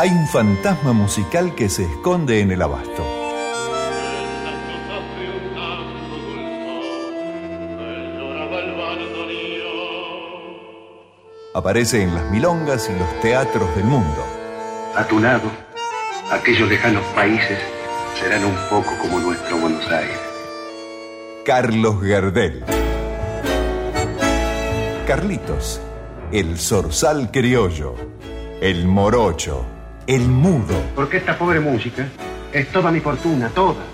hay un fantasma musical que se esconde en el abasto. Aparece en las milongas y los teatros del mundo. A tu lado, aquellos lejanos países serán un poco como nuestro Buenos Aires. Carlos Gardel. Carlitos, el zorzal criollo, el morocho el mudo. Porque esta pobre música es toda mi fortuna, toda.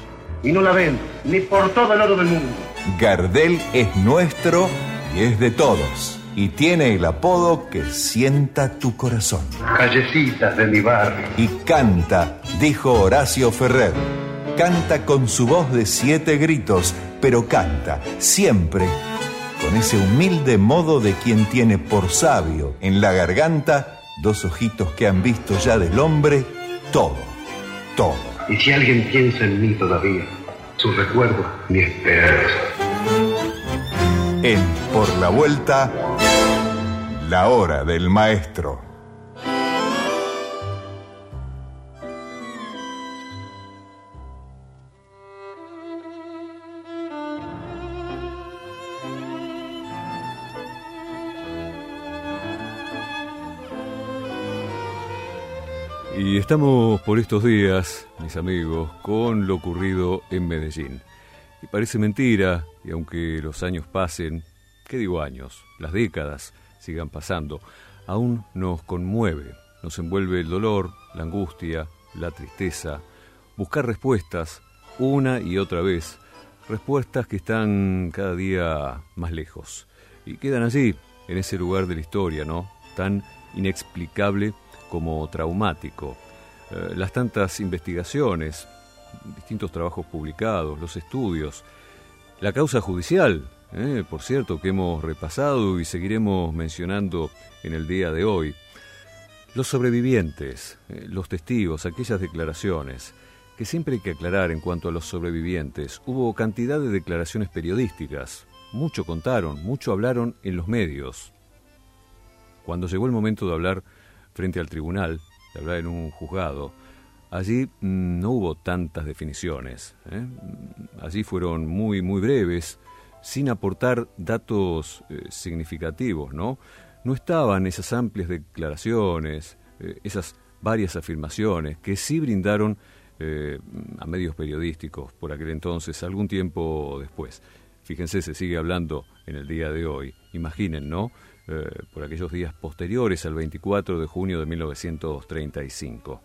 Y no la vendo, ni por todo el oro del mundo. Gardel es nuestro y es de todos. Y tiene el apodo que sienta tu corazón. Callecitas de mi barrio. Y canta, dijo Horacio Ferrer. Canta con su voz de siete gritos, pero canta siempre con ese humilde modo de quien tiene por sabio en la garganta dos ojitos que han visto ya del hombre todo, todo. Y si alguien piensa en mí todavía, su recuerdo, mi esperanza. En Por la Vuelta, la hora del maestro. Estamos por estos días, mis amigos, con lo ocurrido en Medellín. Y parece mentira, y aunque los años pasen, ¿qué digo años? Las décadas sigan pasando, aún nos conmueve, nos envuelve el dolor, la angustia, la tristeza, buscar respuestas una y otra vez, respuestas que están cada día más lejos y quedan allí, en ese lugar de la historia, ¿no? Tan inexplicable como traumático. Eh, las tantas investigaciones, distintos trabajos publicados, los estudios, la causa judicial, eh, por cierto, que hemos repasado y seguiremos mencionando en el día de hoy. Los sobrevivientes, eh, los testigos, aquellas declaraciones, que siempre hay que aclarar en cuanto a los sobrevivientes. Hubo cantidad de declaraciones periodísticas, mucho contaron, mucho hablaron en los medios. Cuando llegó el momento de hablar frente al tribunal, de hablar en un juzgado, allí mm, no hubo tantas definiciones. ¿eh? Allí fueron muy, muy breves, sin aportar datos eh, significativos, ¿no? No estaban esas amplias declaraciones, eh, esas varias afirmaciones que sí brindaron a medios periodísticos por aquel entonces, algún tiempo después. Fíjense, se sigue hablando en el día de hoy. Imaginen, ¿no? Eh, por aquellos días posteriores al 24 de junio de 1935.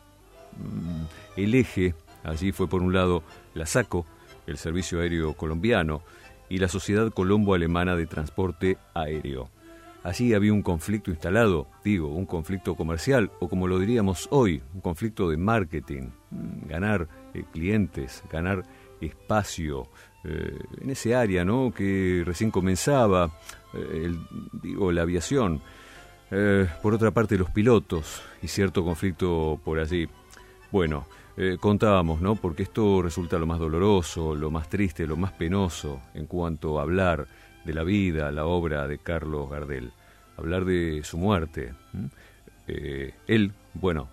Mm, el eje allí fue por un lado la SACO, el Servicio Aéreo Colombiano, y la Sociedad Colombo-Alemana de Transporte Aéreo. Allí había un conflicto instalado, digo, un conflicto comercial, o como lo diríamos hoy, un conflicto de marketing, mm, ganar eh, clientes, ganar espacio eh, en ese área ¿no? que recién comenzaba, eh, digo, la aviación. Eh, por otra parte, los pilotos y cierto conflicto por allí. Bueno, contábamos, ¿no? Porque esto resulta lo más doloroso, lo más triste, lo más penoso en cuanto a hablar de la vida, la obra de Carlos Gardel. Hablar de su muerte. él, bueno,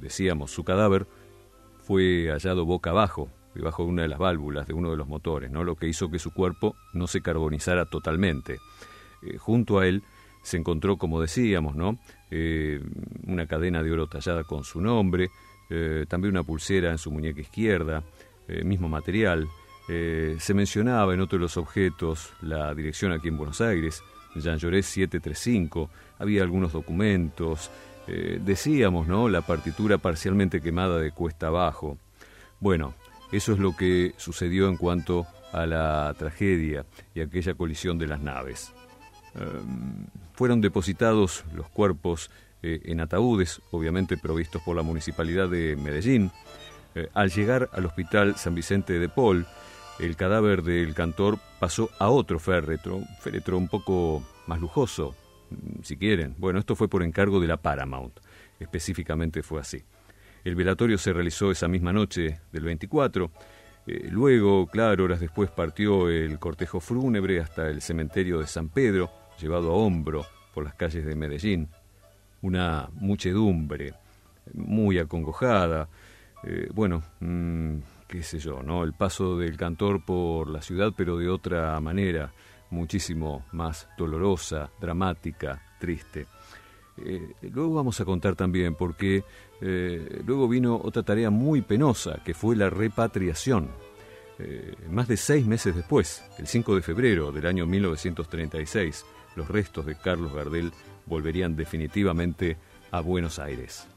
decíamos, su cadáver fue hallado boca abajo debajo de una de las válvulas de uno de los motores, ¿no? lo que hizo que su cuerpo no se carbonizara totalmente. Eh, junto a él se encontró, como decíamos, ¿no? Eh, una cadena de oro tallada con su nombre, eh, también una pulsera en su muñeca izquierda, mismo material. se mencionaba en otro de los objetos la dirección aquí en Buenos Aires, Jean Llorés 735, había algunos documentos, decíamos, ¿no? La partitura parcialmente quemada de cuesta abajo. Bueno, eso es lo que sucedió en cuanto a la tragedia y aquella colisión de las naves. Em, fueron depositados los cuerpos eh, en ataúdes, obviamente provistos por la Municipalidad de Medellín. Eh, al llegar al Hospital San Vicente de Paul, el cadáver del cantor pasó a otro féretro, un féretro un poco más lujoso, mm, si quieren. Bueno, esto fue por encargo de la Paramount, específicamente fue así. El velatorio se realizó esa misma noche del 24. Eh, luego, claro, horas después partió el cortejo fúnebre hasta el cementerio de San Pedro, llevado a hombro por las calles de Medellín. Una muchedumbre muy acongojada. Eh, bueno, mm, qué sé yo, ¿no? El paso del cantor por la ciudad, pero de otra manera, muchísimo más dolorosa, dramática, triste. Eh, luego vamos a contar también porque eh, luego vino otra tarea muy penosa, que fue la repatriación. más de seis meses después, el 5 de febrero del año 1936, los restos de Carlos Gardel volverían definitivamente a Buenos Aires.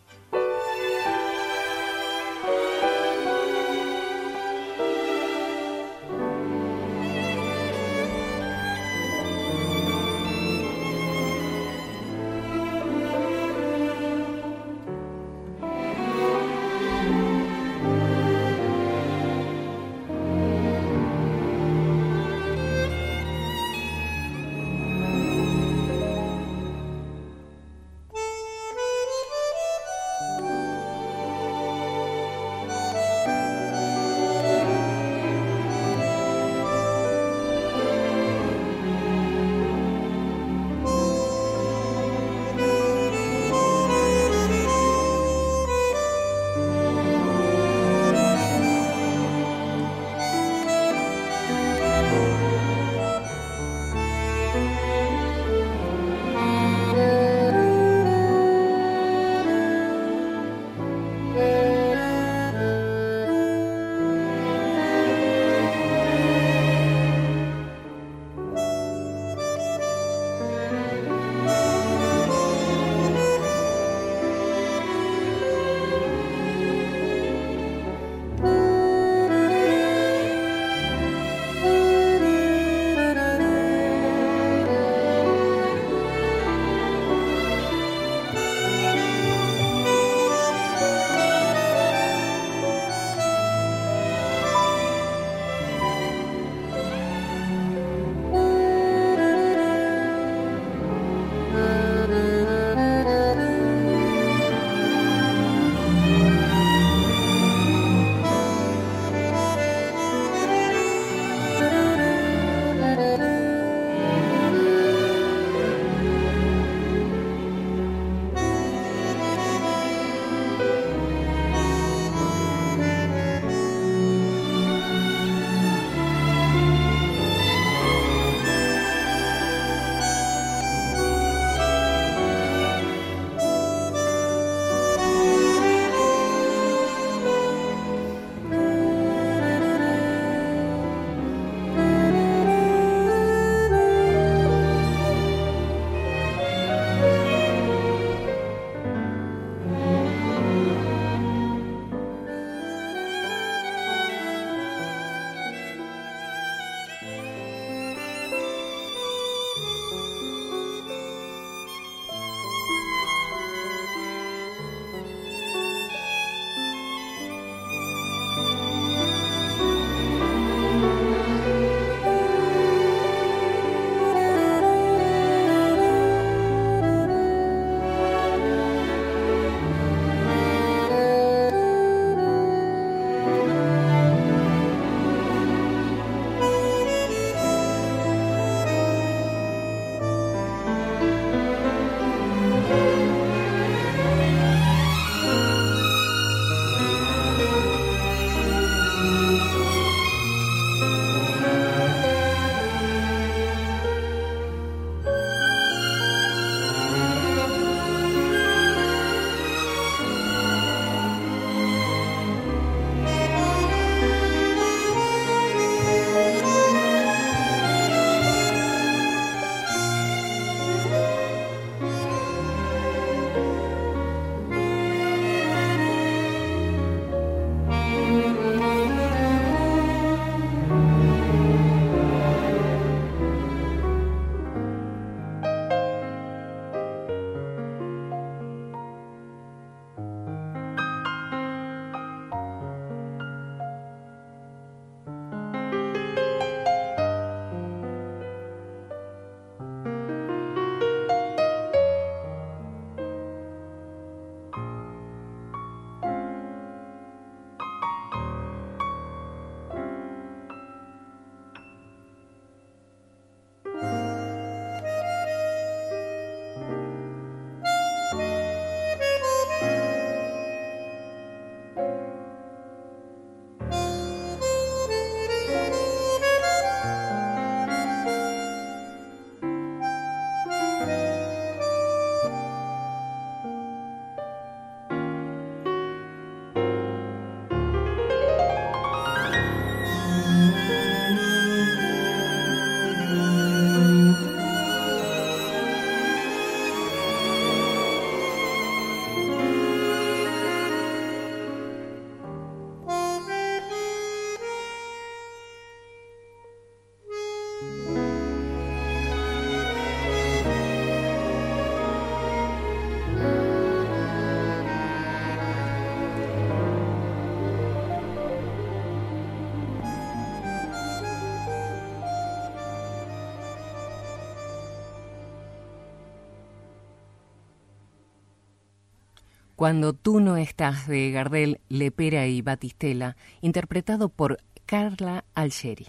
Cuando tú no estás de Gardel, Lepera y Batistela, interpretado por Carla Algeri.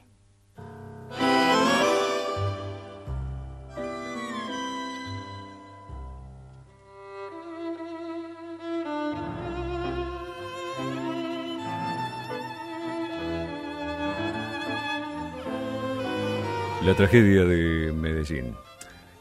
La tragedia de Medellín.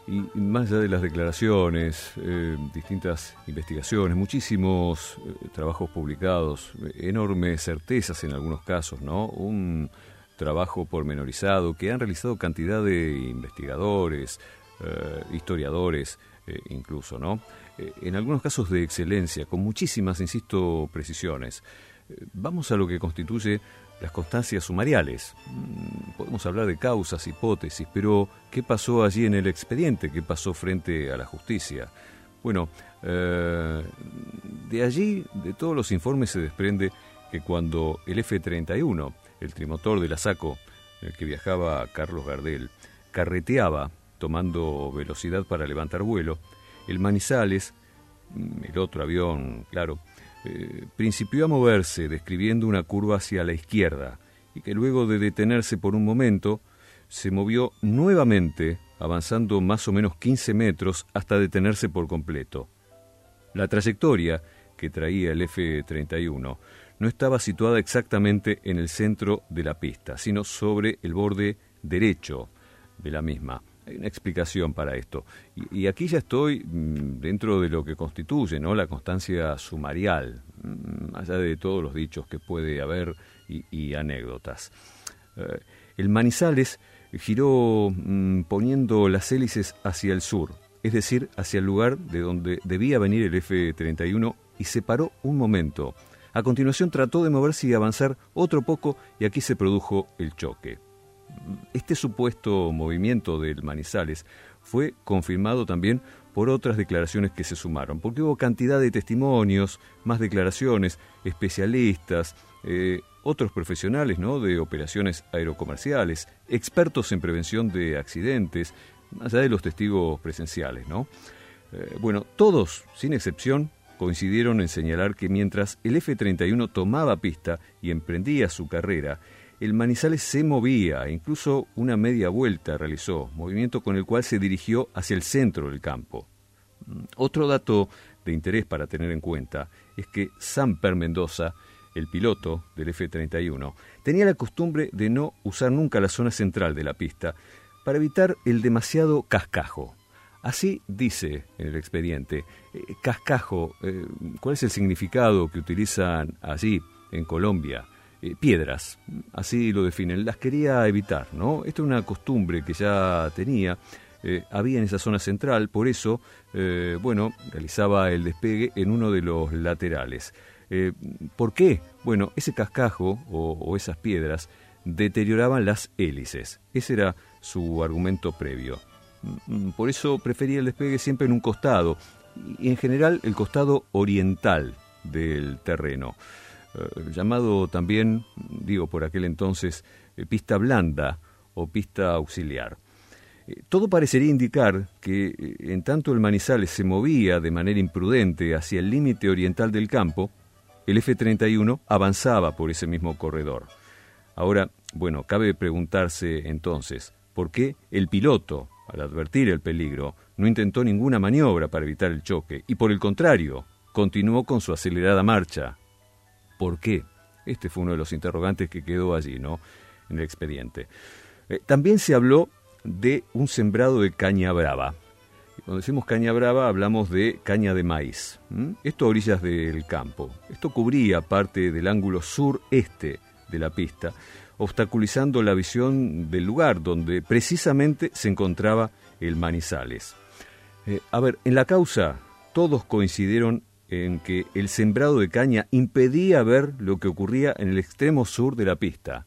Y más allá de las declaraciones, eh, distintas investigaciones, muchísimos eh, trabajos publicados, enormes certezas en algunos casos, ¿no? Un trabajo pormenorizado que han realizado cantidad de investigadores, eh, historiadores, incluso, ¿no? en algunos casos de excelencia, con muchísimas, insisto, precisiones. vamos a lo que constituye las constancias sumariales. Mm, podemos hablar de causas, hipótesis, pero ¿qué pasó allí en el expediente? ¿Qué pasó frente a la justicia? Bueno, eh, de allí, de todos los informes se desprende que cuando el F-31, el trimotor de la SACO, el que viajaba Carlos Gardel, carreteaba tomando velocidad para levantar vuelo, el Manizales, mm, el otro avión, claro, eh, principió a moverse describiendo una curva hacia la izquierda y que luego de detenerse por un momento se movió nuevamente avanzando más o menos 15 metros hasta detenerse por completo. La trayectoria que traía el F-31 no estaba situada exactamente en el centro de la pista, sino sobre el borde derecho de la misma. Hay una explicación para esto. Y, aquí ya estoy mm, dentro de lo que constituye ¿no? la constancia sumarial, mm, allá de todos los dichos que puede haber y, anécdotas. Eh, el Manizales giró mm, poniendo las hélices hacia el sur, es decir, hacia el lugar de donde debía venir el F-31 y se paró un momento. A continuación trató de moverse y avanzar otro poco y aquí se produjo el choque este supuesto movimiento del Manizales fue confirmado también por otras declaraciones que se sumaron, porque hubo cantidad de testimonios, más declaraciones, especialistas, eh, otros profesionales ¿no? de operaciones aerocomerciales, expertos en prevención de accidentes, más allá de los testigos presenciales. ¿no? Eh, bueno, todos, sin excepción, coincidieron en señalar que mientras el F-31 tomaba pista y emprendía su carrera, el Manizales se movía, incluso una media vuelta realizó, movimiento con el cual se dirigió hacia el centro del campo. Mm, otro dato de interés para tener en cuenta es que Samper Mendoza, el piloto del F-31, tenía la costumbre de no usar nunca la zona central de la pista para evitar el demasiado cascajo. Así dice en el expediente. Eh, cascajo, eh, ¿cuál es el significado que utilizan allí en Colombia? Eh, piedras, así lo definen. Las quería evitar, ¿no? Esta es una costumbre que ya tenía. Eh, había en esa zona central, por eso, eh, bueno, realizaba el despegue en uno de los laterales. ¿Por qué? Bueno, ese cascajo o, esas piedras deterioraban las hélices. Ese era su argumento previo. Mm, por eso prefería el despegue siempre en un costado, y en general el costado oriental del terreno. Eh, llamado también, digo por aquel entonces, eh, pista blanda o pista auxiliar. Eh, todo parecería indicar que en tanto el Manizales se movía de manera imprudente hacia el límite oriental del campo, el F-31 avanzaba por ese mismo corredor. Ahora, bueno, cabe preguntarse entonces, ¿por qué el piloto, al advertir el peligro, no intentó ninguna maniobra para evitar el choque y por el contrario, continuó con su acelerada marcha, ¿Por qué? Este fue uno de los interrogantes que quedó allí, ¿no? En el expediente. Eh, también se habló de un sembrado de caña brava. Cuando decimos caña brava hablamos de caña de maíz. Esto a orillas del campo. Esto cubría parte del ángulo sureste de la pista, obstaculizando la visión del lugar donde precisamente se encontraba el Manizales. Eh, a ver, en la causa todos coincidieron en que el sembrado de caña impedía ver lo que ocurría en el extremo sur de la pista.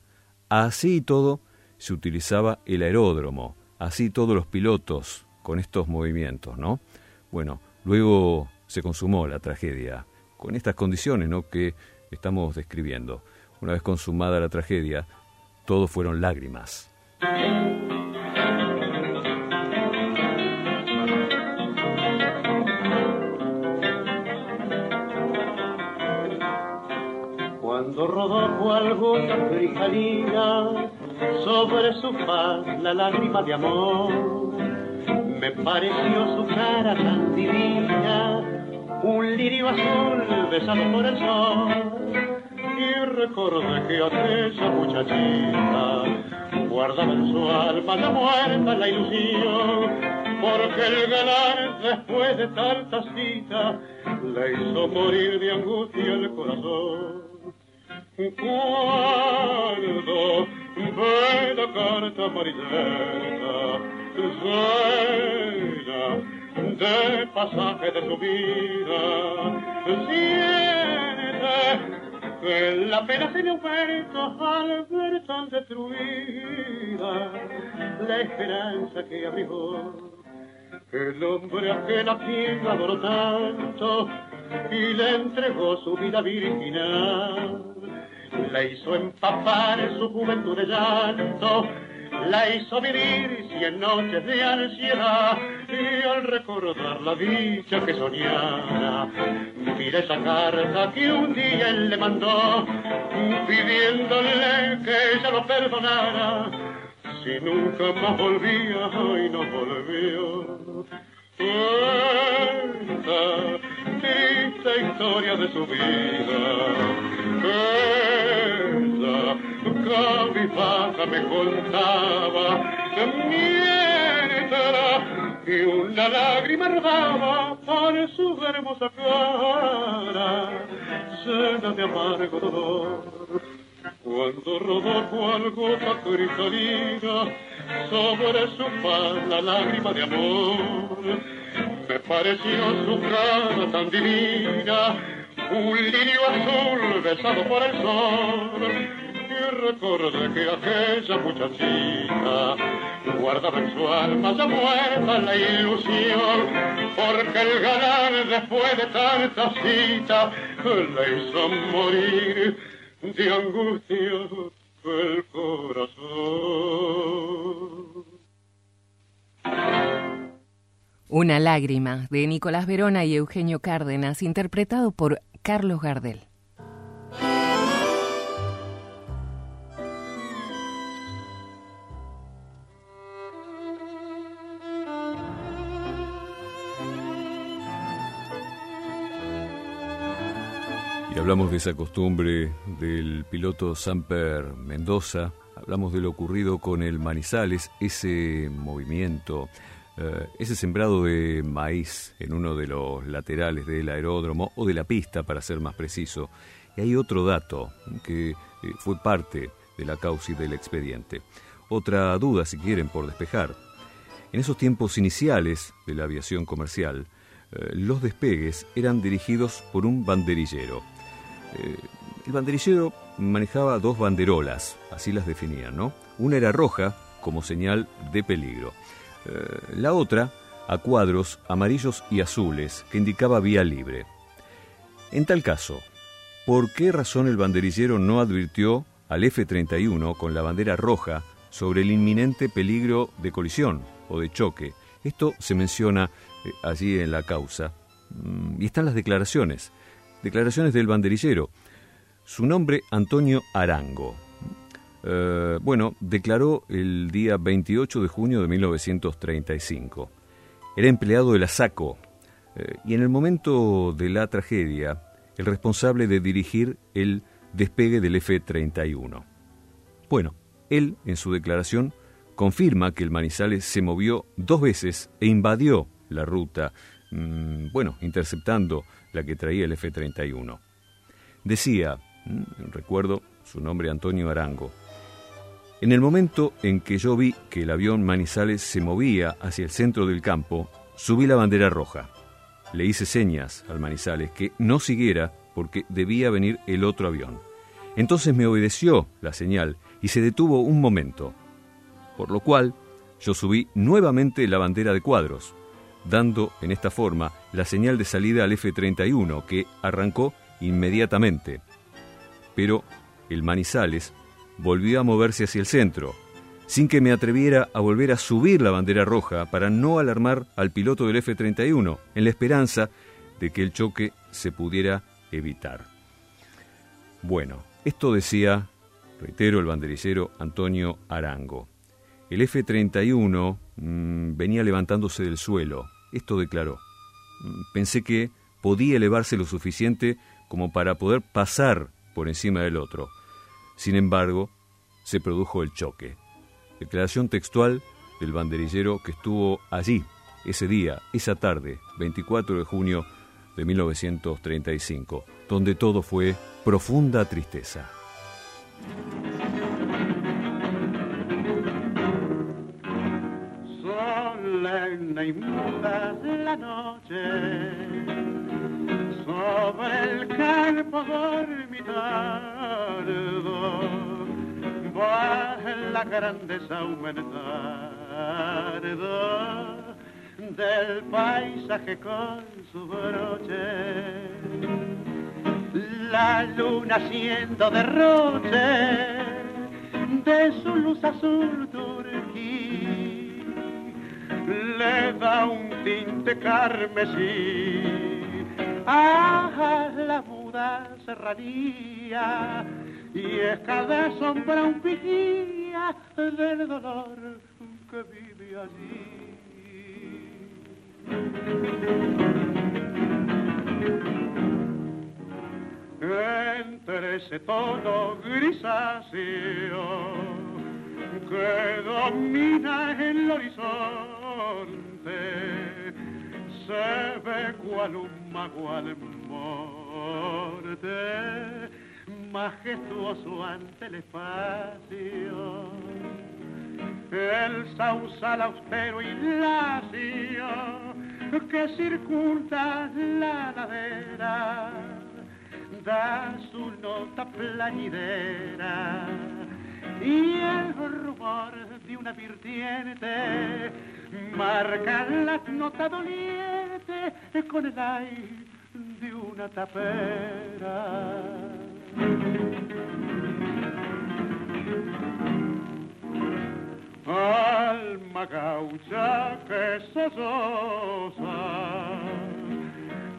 Así y todo, se utilizaba el aeródromo, así todos los pilotos con estos movimientos, ¿no? Bueno, luego se consumó la tragedia, con estas condiciones, ¿no? que estamos describiendo. Una vez consumada la tragedia, todo fueron lágrimas. Rodó cual gota cristalina sobre su faz la lágrima de amor. Me pareció su cara tan divina, un lirio azul besado por el sol y recordé que aquella muchachita guardaba en su alma la muerta la ilusión, porque el galán después de tanta cita le hizo morir de angustia el corazón. Cuando ve la carta amarillenta, llena de pasaje de su vida, siente la pena se le oferta al ver tan destruida la esperanza que abrió. El hombre a que la quien adoró tanto y le entregó su vida virginal, la hizo empapar en su juventud de llanto la hizo vivir cien noches de ansiedad y al recordar la dicha que soñara, mira esa carta que un día él le mandó pidiéndole que ella lo perdonara si nunca más volvía y no volvió. Esta triste historia de su vida, esa cabizbaja me contaba mientras y una lágrima rodaba por su hermosa cara llena de amargo dolor cuando rodó cual gota cristalina sobre su faz la lágrima de amor me pareció su cara tan divina un lirio azul besado por el sol y recordé que aquella muchachita guardaba en su alma ya muerta la ilusión, porque el galán después de tanta cita le hizo morir de angustia corazón. Una lágrima de Nicolás Verona y Eugenio Cárdenas, interpretado por Carlos Gardel. Hablamos de esa costumbre del piloto Samper Mendoza, hablamos de lo ocurrido con el Manizales, ese movimiento, eh, ese sembrado de maíz en uno de los laterales del aeródromo o de la pista, para ser más preciso. Y hay otro dato que eh, fue parte de la causa y del expediente. Otra duda, si quieren, por despejar. En esos tiempos iniciales de la aviación comercial, eh, los despegues eran dirigidos por un banderillero. El banderillero manejaba dos banderolas, así las definían, ¿no? Una era roja, como señal de peligro. Eh, la otra, a cuadros amarillos y azules, que indicaba vía libre. En tal caso, ¿por qué razón el banderillero no advirtió al F-31 con la bandera roja sobre el inminente peligro de colisión o de choque? Esto se menciona eh, allí en la causa. Mm, y están las declaraciones. Declaraciones del banderillero. Su nombre, Antonio Arango. Eh, bueno, declaró el día 28 de junio de 1935. Era empleado de la SACO eh, y en el momento de la tragedia, el responsable de dirigir el despegue del F-31. Bueno, él, en su declaración, confirma que el Manizales se movió dos veces e invadió la ruta, mm, bueno, interceptando la que traía el F-31. Decía, mm, recuerdo su nombre Antonio Arango, en el momento en que yo vi que el avión Manizales se movía hacia el centro del campo, subí la bandera roja. Le hice señas al Manizales que no siguiera porque debía venir el otro avión. Entonces me obedeció la señal y se detuvo un momento, por lo cual yo subí nuevamente la bandera de cuadros, dando en esta forma la señal de salida al F-31, que arrancó inmediatamente. Pero el Manizales volvió a moverse hacia el centro, sin que me atreviera a volver a subir la bandera roja para no alarmar al piloto del F-31, en la esperanza de que el choque se pudiera evitar. Bueno, Esto decía, reitero, el banderillero Antonio Arango. El F-31 mm, venía levantándose del suelo. Esto declaró. Pensé que podía elevarse lo suficiente como para poder pasar por encima del otro. Sin embargo, se produjo el choque. Declaración textual del banderillero que estuvo allí ese día, esa tarde, 24 de junio de 1935, donde todo fue profunda tristeza. Solemne y muda la noche sobre el campo dormitorio va la grandeza aumentada del paisaje con su broche. La luna siendo derroche de su luz azul turquí le da un tinte carmesí a la muda serranía y es cada sombra un vigía del dolor que vive allí. Entre ese tono grisáceo que domina el horizonte, se ve cual un mago al morte, majestuoso ante el espacio. El sausal austero y lacio que circunda la ladera da su nota plañidera y el rumor de una virtiente marca la nota doliente con el aire de una tapera. alma gaucha que sosa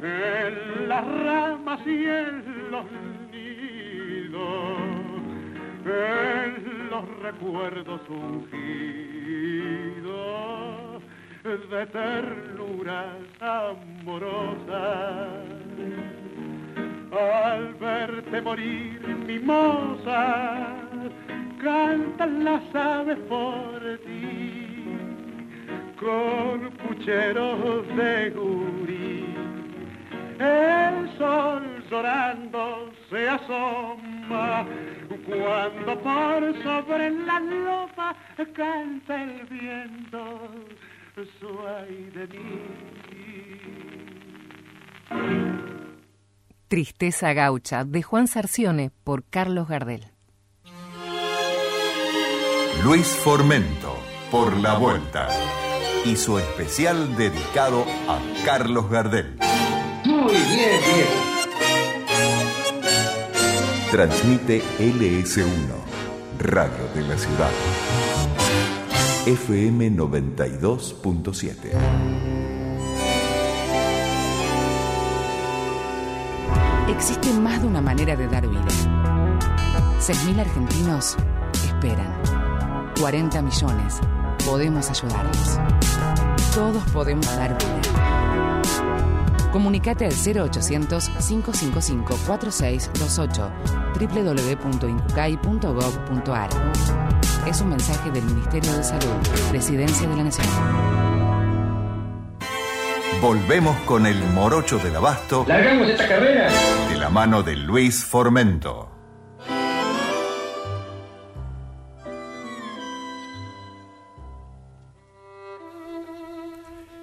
en las ramas y en los nidos, en los recuerdos ungidos de ternuras amorosas. Al verte morir, mimosa, cantan las aves por ti con pucheros de gurí. El sol llorando se asoma cuando por sobre la lopa canta el viento su de mí. Tristeza Gaucha de Juan Sarcione por Carlos Gardel. Luis Formento, por la vuelta. Y su especial dedicado a Carlos Gardel. Bien, bien. Transmite LS1, Radio de la Ciudad. FM 92.7. Existe más de una manera de dar vida. 6.000 argentinos esperan 40 millones. Podemos ayudarlos. Todos podemos dar vida. Comunicate al 0800-555-4628 www.incucay.gov.ar Es un mensaje del Ministerio de Salud, Presidencia de la Nación. Volvemos con el morocho del abasto. ¿Largamos esta carrera? De la mano de Luis Formento.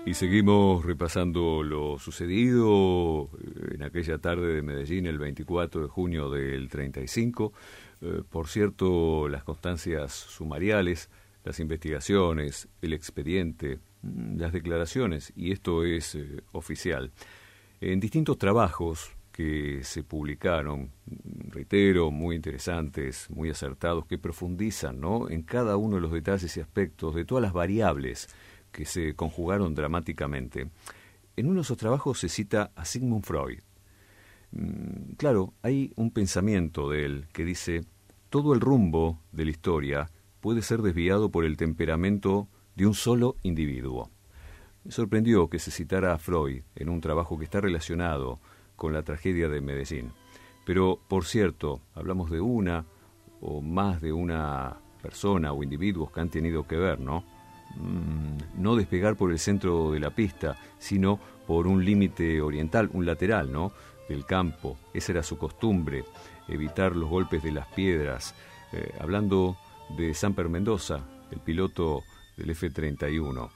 Y seguimos repasando lo sucedido eh, en aquella tarde de Medellín, el 24 de junio del 35. Eh, por cierto, las constancias sumariales, las investigaciones, el expediente, mm, las declaraciones, y esto es eh, oficial. En distintos trabajos que se publicaron, mm, reitero, muy interesantes, muy acertados, que profundizan ¿no? en cada uno de los detalles y aspectos de todas las variables que se conjugaron dramáticamente. En uno de esos trabajos se cita a Sigmund Freud. Mm, claro, hay un pensamiento de él que dice, todo el rumbo de la historia puede ser desviado por el temperamento de un solo individuo. Me sorprendió que se citara a Freud en un trabajo que está relacionado con la tragedia de Medellín. Pero, por cierto, hablamos de una o más de una persona o individuos que han tenido que ver, ¿no? Mm, no despegar por el centro de la pista, sino por un límite oriental, un lateral, ¿no? Del campo. Esa era su costumbre, evitar los golpes de las piedras. Eh, hablando de Samper Mendoza, el piloto del F-31.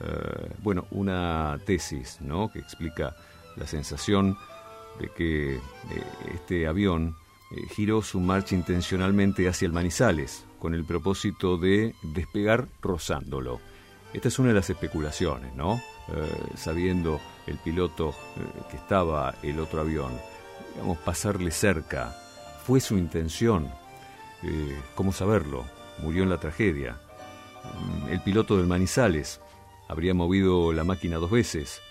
Eh, bueno, una tesis, ¿no? Que explica la sensación de que eh, este avión giró su marcha intencionalmente hacia el Manizales, con el propósito de despegar rozándolo. Esta es una de las especulaciones, ¿no? Eh, sabiendo el piloto eh, que estaba el otro avión, digamos, pasarle cerca. ¿Fue su intención? Eh, ¿Cómo saberlo? Murió en la tragedia. Mm, el piloto del Manizales habría movido la máquina dos veces.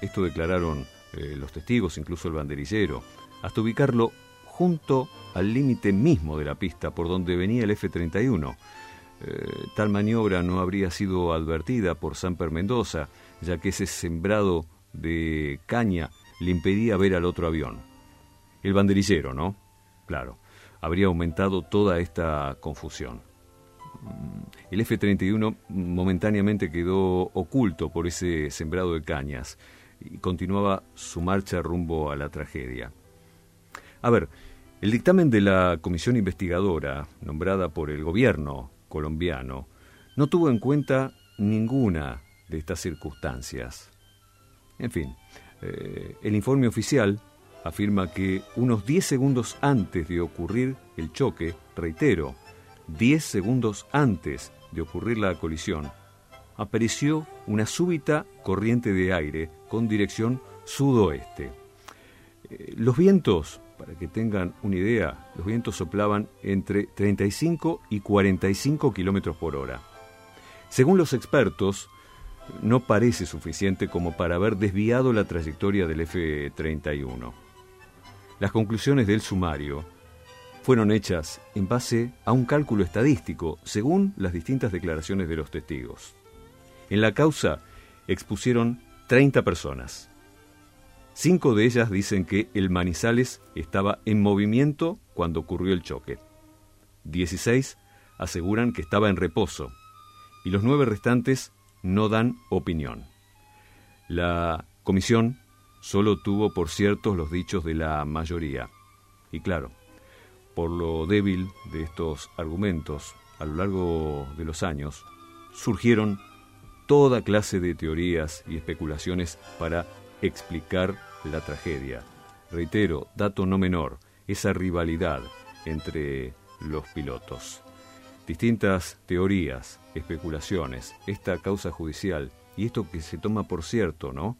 esto declararon los testigos, incluso el banderillero, hasta ubicarlo junto al límite mismo de la pista por donde venía el F-31. Eh, tal maniobra no habría sido advertida por Samper Mendoza, ya que ese sembrado de caña le impedía ver al otro avión. El banderillero, ¿no? Claro, habría aumentado toda esta confusión. Mm, el F-31 momentáneamente quedó oculto por ese sembrado de cañas y continuaba su marcha rumbo a la tragedia. A ver, el dictamen de la comisión investigadora, nombrada por el gobierno colombiano, no tuvo en cuenta ninguna de estas circunstancias. En fin, eh, el informe oficial afirma que unos 10 segundos antes de ocurrir el choque, reitero, 10 segundos antes de ocurrir la colisión, apareció una súbita corriente de aire con dirección sudoeste. Eh, los vientos para que tengan una idea, los vientos soplaban entre 35 y 45 kilómetros por hora. Según los expertos, no parece suficiente como para haber desviado la trayectoria del F-31. Las conclusiones del sumario fueron hechas en base a un cálculo estadístico, según las distintas declaraciones de los testigos. En la causa expusieron 30 personas. Cinco de ellas dicen que el Manizales estaba en movimiento cuando ocurrió el choque. Dieciséis aseguran que estaba en reposo. Y los nueve restantes no dan opinión. La comisión solo tuvo por ciertos los dichos de la mayoría. Y claro, por lo débil de estos argumentos, a lo largo de los años, surgieron toda clase de teorías y especulaciones para explicar la tragedia. Reitero, dato no menor, esa rivalidad entre los pilotos. Distintas teorías, especulaciones, esta causa judicial y esto que se toma por cierto, ¿no?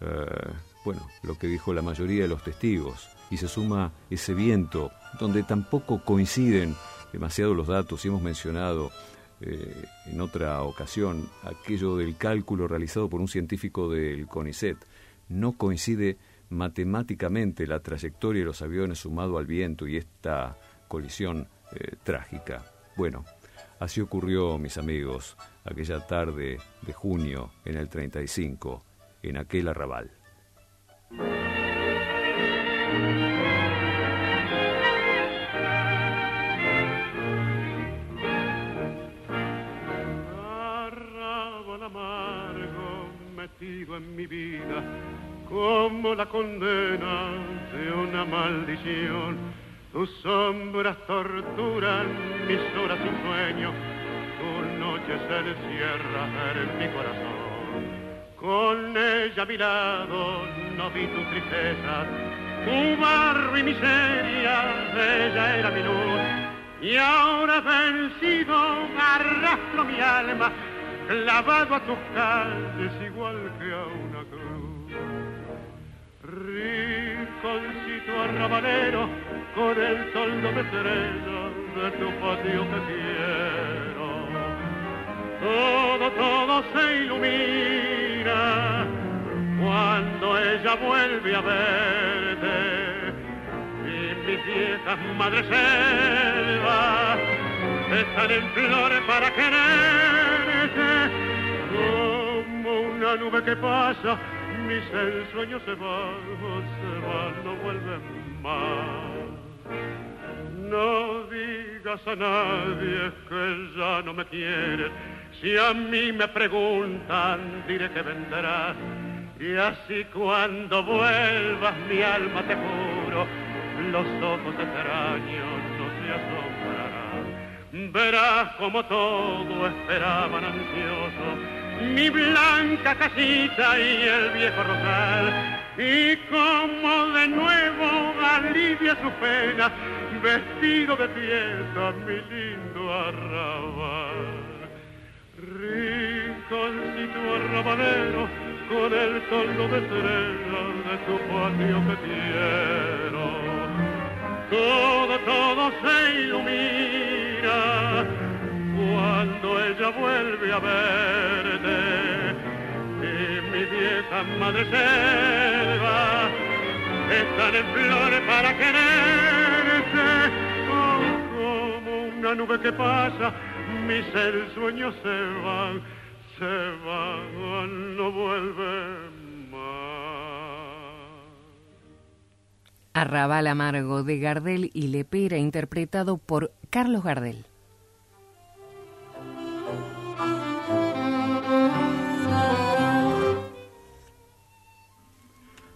Eh, bueno, lo que dijo la mayoría de los testigos, y se suma ese viento, donde tampoco coinciden demasiado los datos, y hemos mencionado eh, en otra ocasión aquello del cálculo realizado por un científico del CONICET, no coincide matemáticamente la trayectoria de los aviones sumado al viento y esta colisión eh, trágica. Bueno, así ocurrió, mis amigos, aquella tarde de junio en el 35, en aquel arrabal. En mi vida como la condena de una maldición. Tus sombras torturan mis horas sin sueño, tus noches se encierran en mi corazón. Con ella a mi lado no vi tu tristeza, tu barro y miseria, ella era mi luz. Y ahora vencido arrastro mi alma clavado a tus calles igual que a una cruz. Rinconcito arrabalero con el toldo de estrellas de tu patio que quiero. Todo, todo se ilumina cuando ella vuelve a verte viejas madres selvas están en flores para quererte como una nube que pasa mis ensueños se van se van no vuelven más. No digas a nadie que ya no me quieres. Si a mí me preguntan diré que vendrás. Y así cuando vuelvas mi alma te juro, los ojos extraños no se asombrarán. Verás como todo esperaban ansioso, mi blanca casita y el viejo rosal, y como de nuevo alivia su pena, vestido de fiesta mi lindo arrabal. Rinconcito arrabalero, con el tono de estrella de tu patio que. Todo, todo se ilumina cuando ella vuelve a verte. Y mi vieja madre selva están en flores para quererte. Oh, como una nube que pasa, mis sueños se van se van, no vuelven Arrabal Amargo de Gardel y Lepera, interpretado por Carlos Gardel.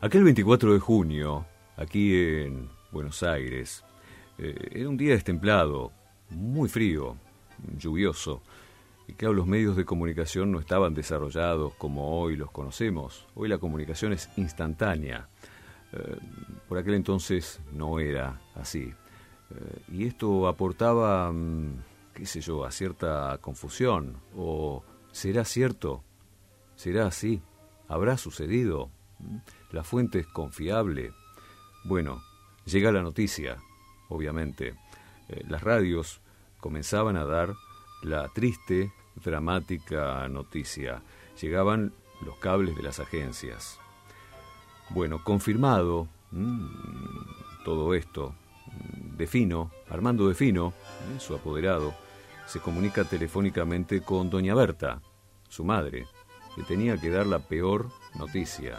Aquel 24 de junio, aquí en Buenos Aires, eh, era un día destemplado, muy frío, lluvioso. Y claro, los medios de comunicación no estaban desarrollados como hoy los conocemos. Hoy la comunicación es instantánea. Eh, por aquel entonces no era así. Eh, y esto aportaba, mm, qué sé yo, a cierta confusión. ¿O será cierto? ¿Será así? ¿Habrá sucedido? ¿Mm? ¿La fuente es confiable? Bueno, llega la noticia, obviamente. Eh, las radios comenzaban a dar la triste dramática noticia. Llegaban los cables de las agencias. Bueno, confirmado todo esto, Defino, Armando Defino, ¿eh? su apoderado, se comunica telefónicamente con doña Berta, su madre, que tenía que dar la peor noticia.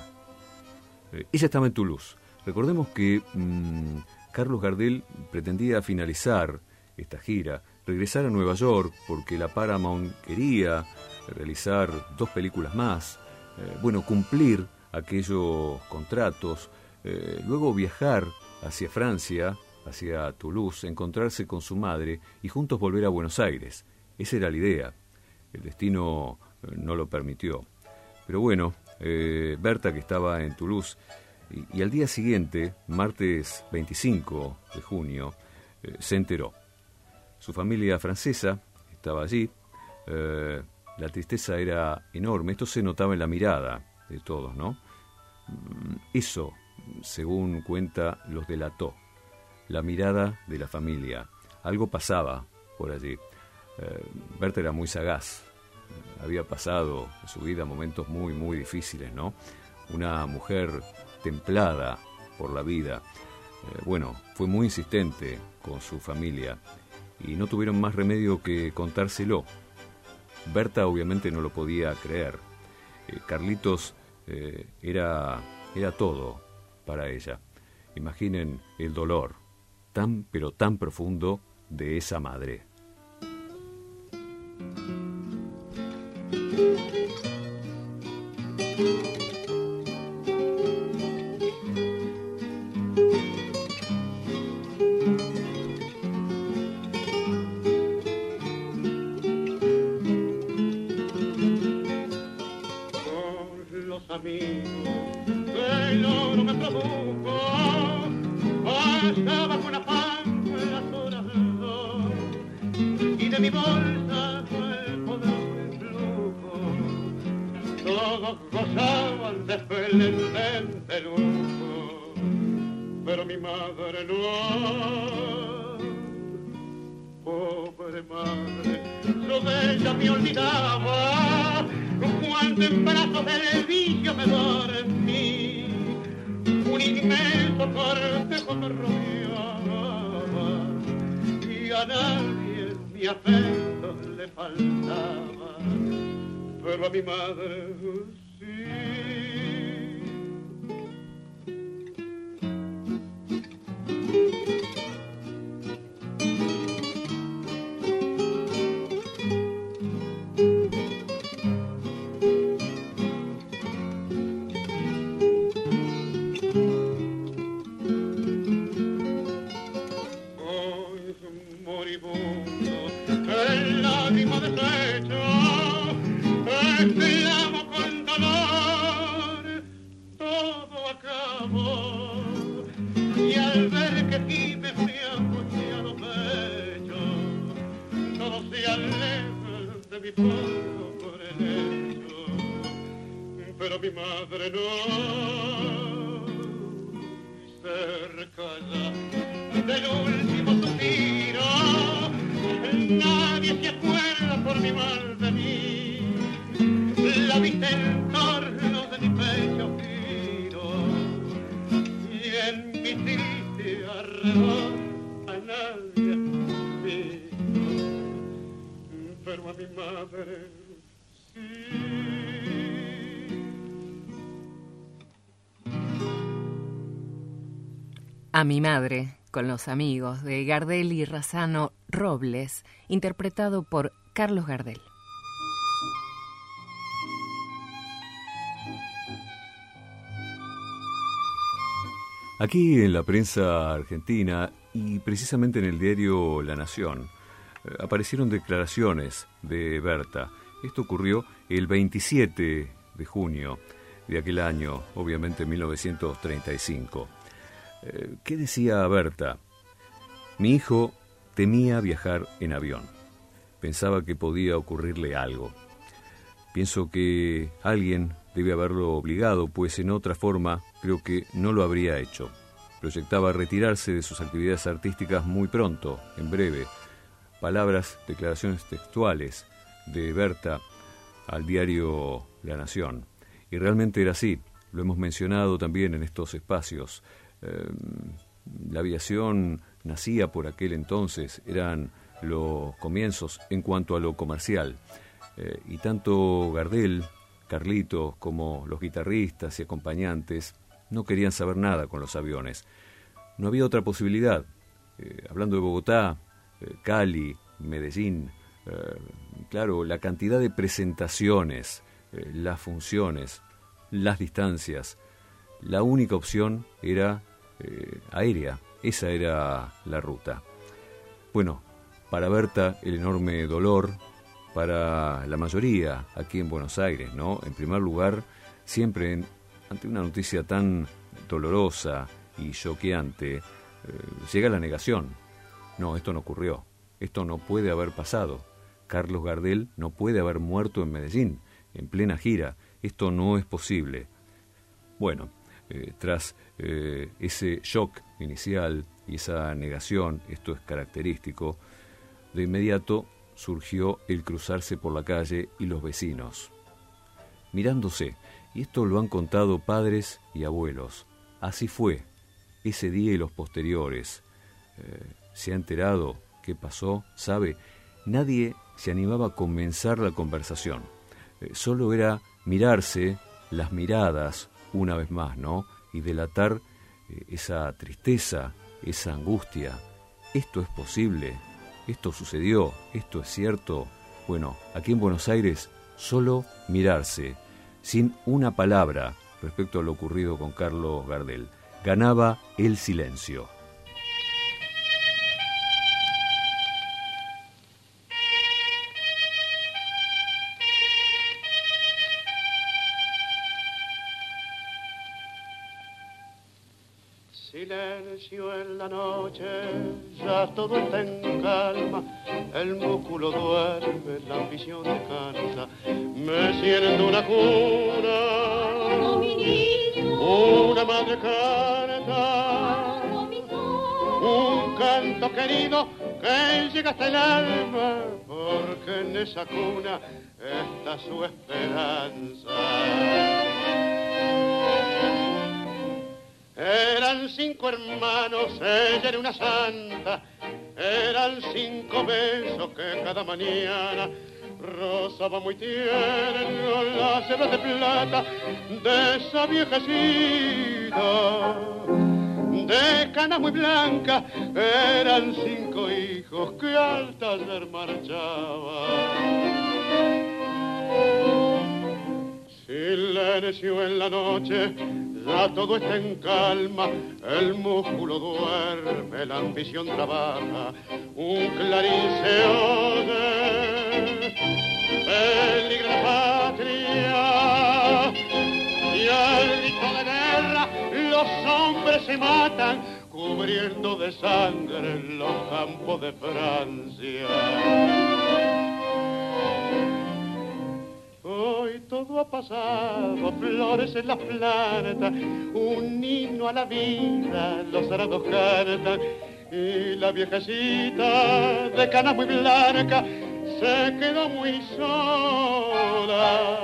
Eh, ella estaba en Toulouse. Recordemos que mm, Carlos Gardel pretendía finalizar esta gira regresar a Nueva York porque la Paramount quería realizar dos películas más, eh, bueno, cumplir aquellos contratos, eh, luego viajar hacia Francia, hacia Toulouse, encontrarse con su madre y juntos volver a Buenos Aires. Esa era la idea. El destino eh, no lo permitió. Pero bueno, Berta, que estaba en Toulouse, y, al día siguiente, martes 25 de junio, se enteró. Su familia francesa estaba allí. Eh, la tristeza era enorme. Esto se notaba en la mirada de todos, ¿no? Mm, eso, según cuenta, los delató. La mirada de la familia. Algo pasaba por allí. Eh, Berta era muy sagaz. Había pasado en su vida momentos muy, muy difíciles, ¿no? Una mujer templada por la vida. Eh, bueno, fue muy insistente con su familia y no tuvieron más remedio que contárselo. Berta obviamente no lo podía creer. Eh, Carlitos eh, era, era todo para ella. Imaginen el dolor tan pero tan profundo de esa madre. amigos que el logro me produjo. Pasaba con afán las horas del dolor y de mi bolsa fue el poderoso flujo. Todos gozaban de esplendente lujo, pero mi madre no. Pobre madre, lo de ella me olvidaba cuando en brazos del vicio me dormí. Un inmenso cortejo me rodeaba y a nadie mi afecto le faltaba. Pero a mi madre del último suspiro. Nadie se acuerda por mi mal A mi madre, con los amigos de Gardel y Razano Robles, interpretado por Carlos Gardel. Aquí en la prensa argentina y precisamente en el diario La Nación eh, aparecieron declaraciones de Berta. Esto ocurrió el 27 de junio de aquel año, obviamente 1935. Eh, ¿Qué decía Berta? Mi hijo temía viajar en avión. Pensaba que podía ocurrirle algo. Pienso que alguien debe haberlo obligado, pues en otra forma creo que no lo habría hecho. Proyectaba retirarse de sus actividades artísticas muy pronto, en breve. Palabras, declaraciones textuales de Berta al diario La Nación. Y realmente era así. Lo hemos mencionado también en estos espacios. Em, la aviación nacía por aquel entonces, eran los comienzos en cuanto a lo comercial. Eh, y tanto Gardel, Carlitos, como los guitarristas y acompañantes no querían saber nada con los aviones. No había otra posibilidad. Eh, hablando de Bogotá, eh, Cali, Medellín, claro, la cantidad de presentaciones, las funciones, las distancias, la única opción era eh, aérea. Esa era la ruta. Bueno, para Berta el enorme dolor, para la mayoría aquí en Buenos Aires, ¿no? En primer lugar, siempre ante una noticia tan dolorosa y choqueante, eh, llega la negación. No, esto no ocurrió. Esto no puede haber pasado. Carlos Gardel no puede haber muerto en Medellín, en plena gira. Esto no es posible. Bueno, eh, tras eh, ese shock inicial y esa negación, esto es característico, de inmediato surgió el cruzarse por la calle y los vecinos. Mirándose, y esto lo han contado padres y abuelos, así fue, ese día y los posteriores. Eh, ¿Se ha enterado qué pasó? ¿Sabe? Nadie se animaba a comenzar la conversación. Solo era mirarse, las miradas, una vez más, ¿no? y delatar eh, esa tristeza, esa angustia. Esto es posible, esto sucedió, esto es cierto. Bueno, aquí en Buenos Aires, solo mirarse, sin una palabra respecto a lo ocurrido con Carlos Gardel. Ganaba el silencio. Ya todo está en calma, el músculo duerme, la ambición descansa, me siento una cuna, una madre canta, un canto querido que llega hasta el alma, porque en esa cuna está su esperanza. Eran cinco hermanos, ella era una santa, eran cinco besos que cada mañana rozaba muy tierno las hebras de plata de esa viejecita. De cana muy blanca eran cinco hijos que al taller marchaban. Silencio en la noche, ya todo está en calma, el músculo duerme, la ambición trabaja, un clarín se oye, peligra la patria, y al grito de guerra los hombres se matan, cubriendo de sangre los campos de Francia. Ha pasado, flores en la planta, un himno a la vida, los arados cantan, y la viejecita de cana muy blanca se quedó muy sola,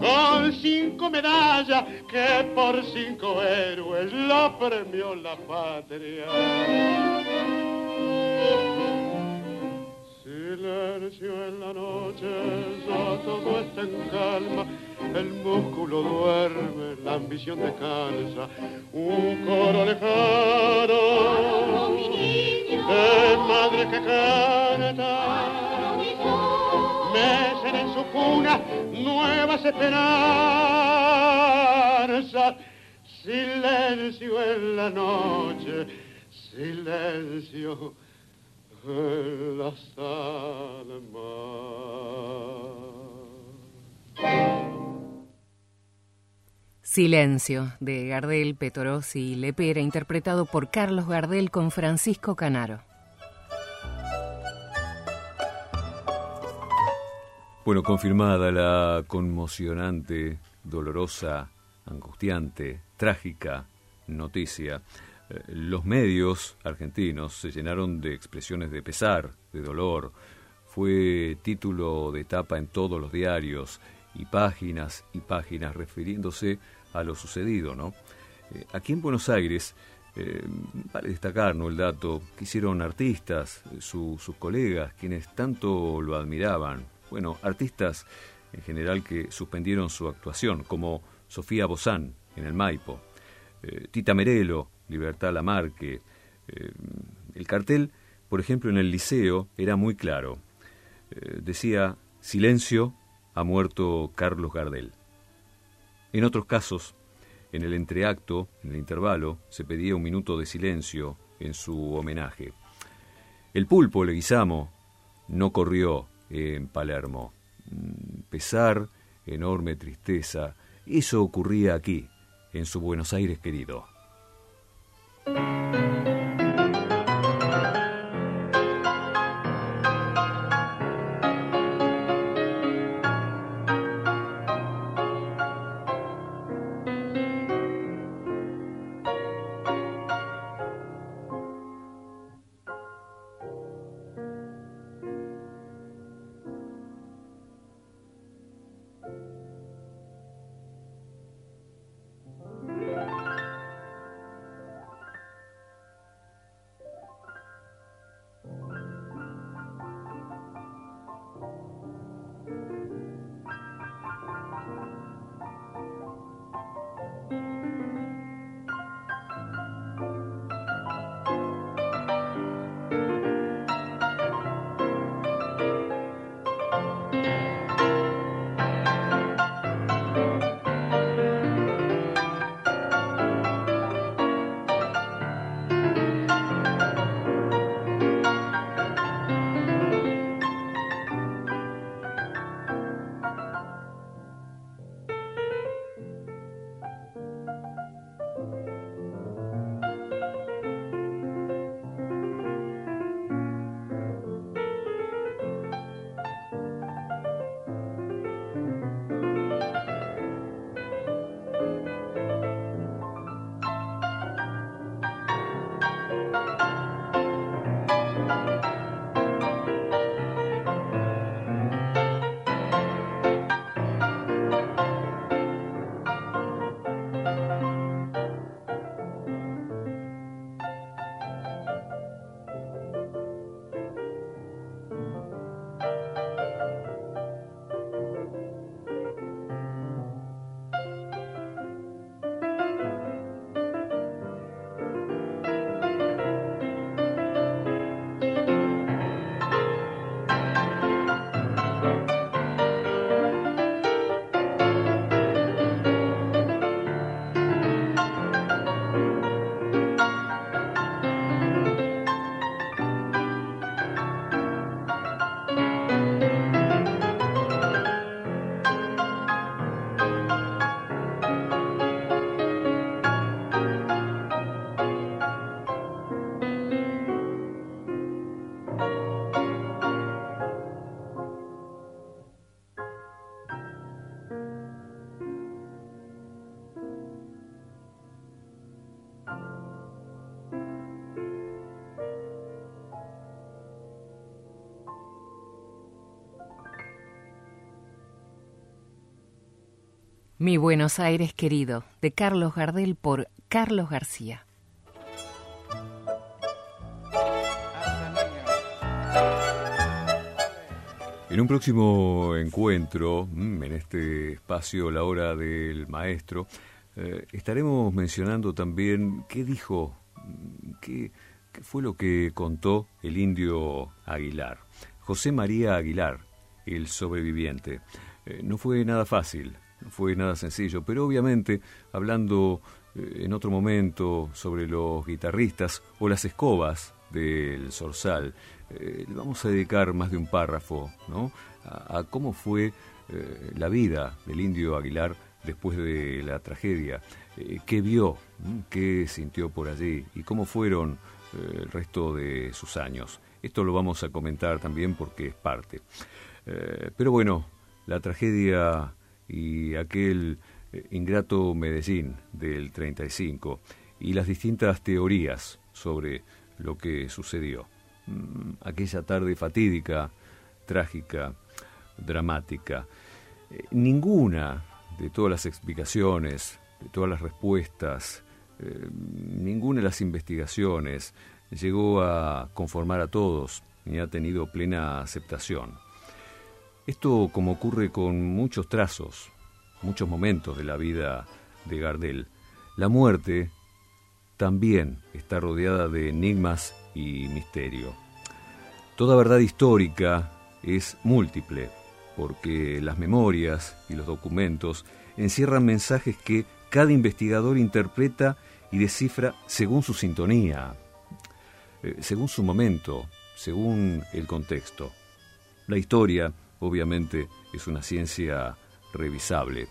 con cinco medallas que por cinco héroes la premió la patria. Silencio en la noche, ya todo está en calma, el músculo duerme, la ambición descansa, un coro lejano de madre que canta, mecen en su cuna nuevas esperanzas, silencio en la noche, silencio en las almas. Silencio, de Gardel, Petorossi y Lepera, interpretado por Carlos Gardel con Francisco Canaro. Bueno, confirmada la conmocionante, dolorosa, angustiante, trágica noticia. Los medios argentinos se llenaron de expresiones de pesar, de dolor. Fue título de etapa en todos los diarios y páginas y páginas refiriéndose a lo sucedido, ¿no? Eh, aquí en Buenos Aires, eh, vale destacar ¿no? el dato que hicieron artistas, eh, su- sus colegas, quienes tanto lo admiraban. Bueno, artistas en general que suspendieron su actuación, como Sofía Bozán en el Maipo, Tita Merelo, Libertad Lamarque. Eh, el cartel, por ejemplo, en el liceo era muy claro. Eh, decía, silencio, ha muerto Carlos Gardel. En otros casos, en el entreacto, en el intervalo, se pedía un minuto de silencio en su homenaje. El pulpo Leguizamo no corrió en Palermo. Mm, Pesar, enorme tristeza, eso ocurría aquí, en su Buenos Aires querido. Música Mi Buenos Aires querido, de Carlos Gardel por Carlos García. En un próximo encuentro, mm, en este espacio La Hora del Maestro, eh, estaremos mencionando también qué dijo, mm, qué, fue lo que contó el indio Aguilar. José María Aguilar, el sobreviviente. Eh, no fue nada fácil, no fue nada sencillo, pero obviamente hablando eh, en otro momento sobre los guitarristas o las escobas del Zorzal, eh, le vamos a dedicar más de un párrafo a, cómo fue eh, la vida del indio Aguilar después de la tragedia, qué vio, qué sintió por allí y cómo fueron el resto de sus años. Esto lo vamos a comentar también porque es parte. pero bueno, la tragedia y aquel eh, ingrato Medellín del 35 y las distintas teorías sobre lo que sucedió. Mm, aquella tarde fatídica, trágica, dramática. Eh, ninguna de todas las explicaciones, de todas las respuestas, eh, ninguna de las investigaciones llegó a conformar a todos ni ha tenido plena aceptación. Esto como ocurre con muchos trazos, muchos momentos de la vida de Gardel. La muerte también está rodeada de enigmas y misterio. Toda verdad histórica es múltiple, porque las memorias y los documentos encierran mensajes que cada investigador interpreta y descifra según su sintonía, eh, según su momento, según el contexto. La historia obviamente es una ciencia revisable,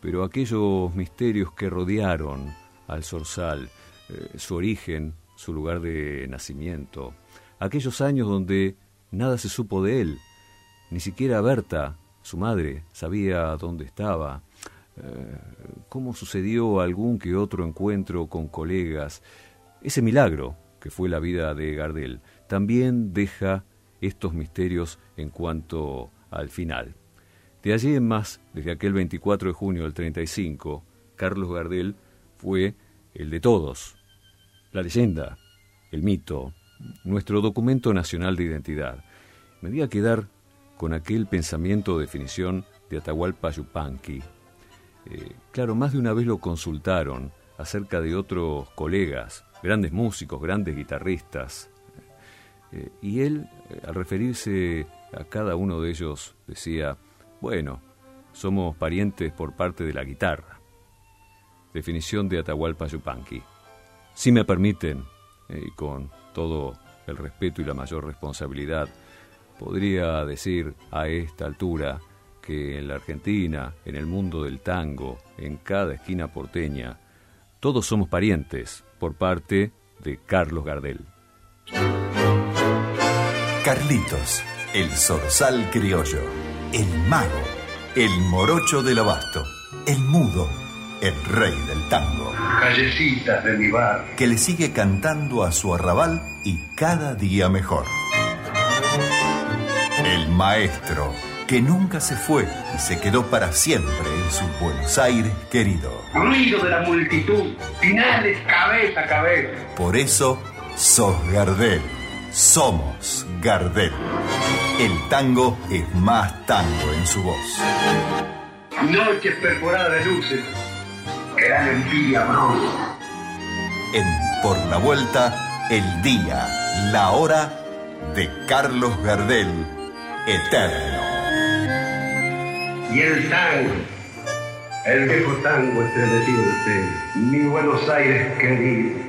pero aquellos misterios que rodearon al zorzal, eh, su origen, su lugar de nacimiento, aquellos años donde nada se supo de él, ni siquiera Berta, su madre, sabía dónde estaba, eh, cómo sucedió algún que otro encuentro con colegas, ese milagro que fue la vida de Gardel, también deja estos misterios en cuanto al final. De allí en más, desde aquel 24 de junio del 35, Carlos Gardel fue el de todos, la leyenda, el mito, nuestro documento nacional de identidad. Me di a quedar con aquel pensamiento o definición de Atahualpa Yupanqui. Eh, claro, más de una vez lo consultaron acerca de otros colegas, grandes músicos, grandes guitarristas, eh, y él, eh, al referirse a cada uno de ellos decía, bueno, somos parientes por parte de la guitarra. Definición de Atahualpa Yupanqui. Si me permiten, eh, y con todo el respeto y la mayor responsabilidad, podría decir a esta altura que en la Argentina, en el mundo del tango, en cada esquina porteña, todos somos parientes por parte de Carlos Gardel. Carlitos el zorzal criollo, el mago, el morocho del abasto, el mudo, el rey del tango. Callecitas de mi bar. Que le sigue cantando a su arrabal y cada día mejor. El maestro, que nunca se fue y se quedó para siempre en su Buenos Aires querido. Ruido de la multitud, finales cabeza a cabeza. Por eso, sos Gardel. Somos Gardel. El tango es más tango en su voz. Noches perforadas de luces dan envidia En Por la Vuelta, el día, la hora de Carlos Gardel, eterno. Y el tango, el viejo tango estremecido de usted, mi Buenos Aires querido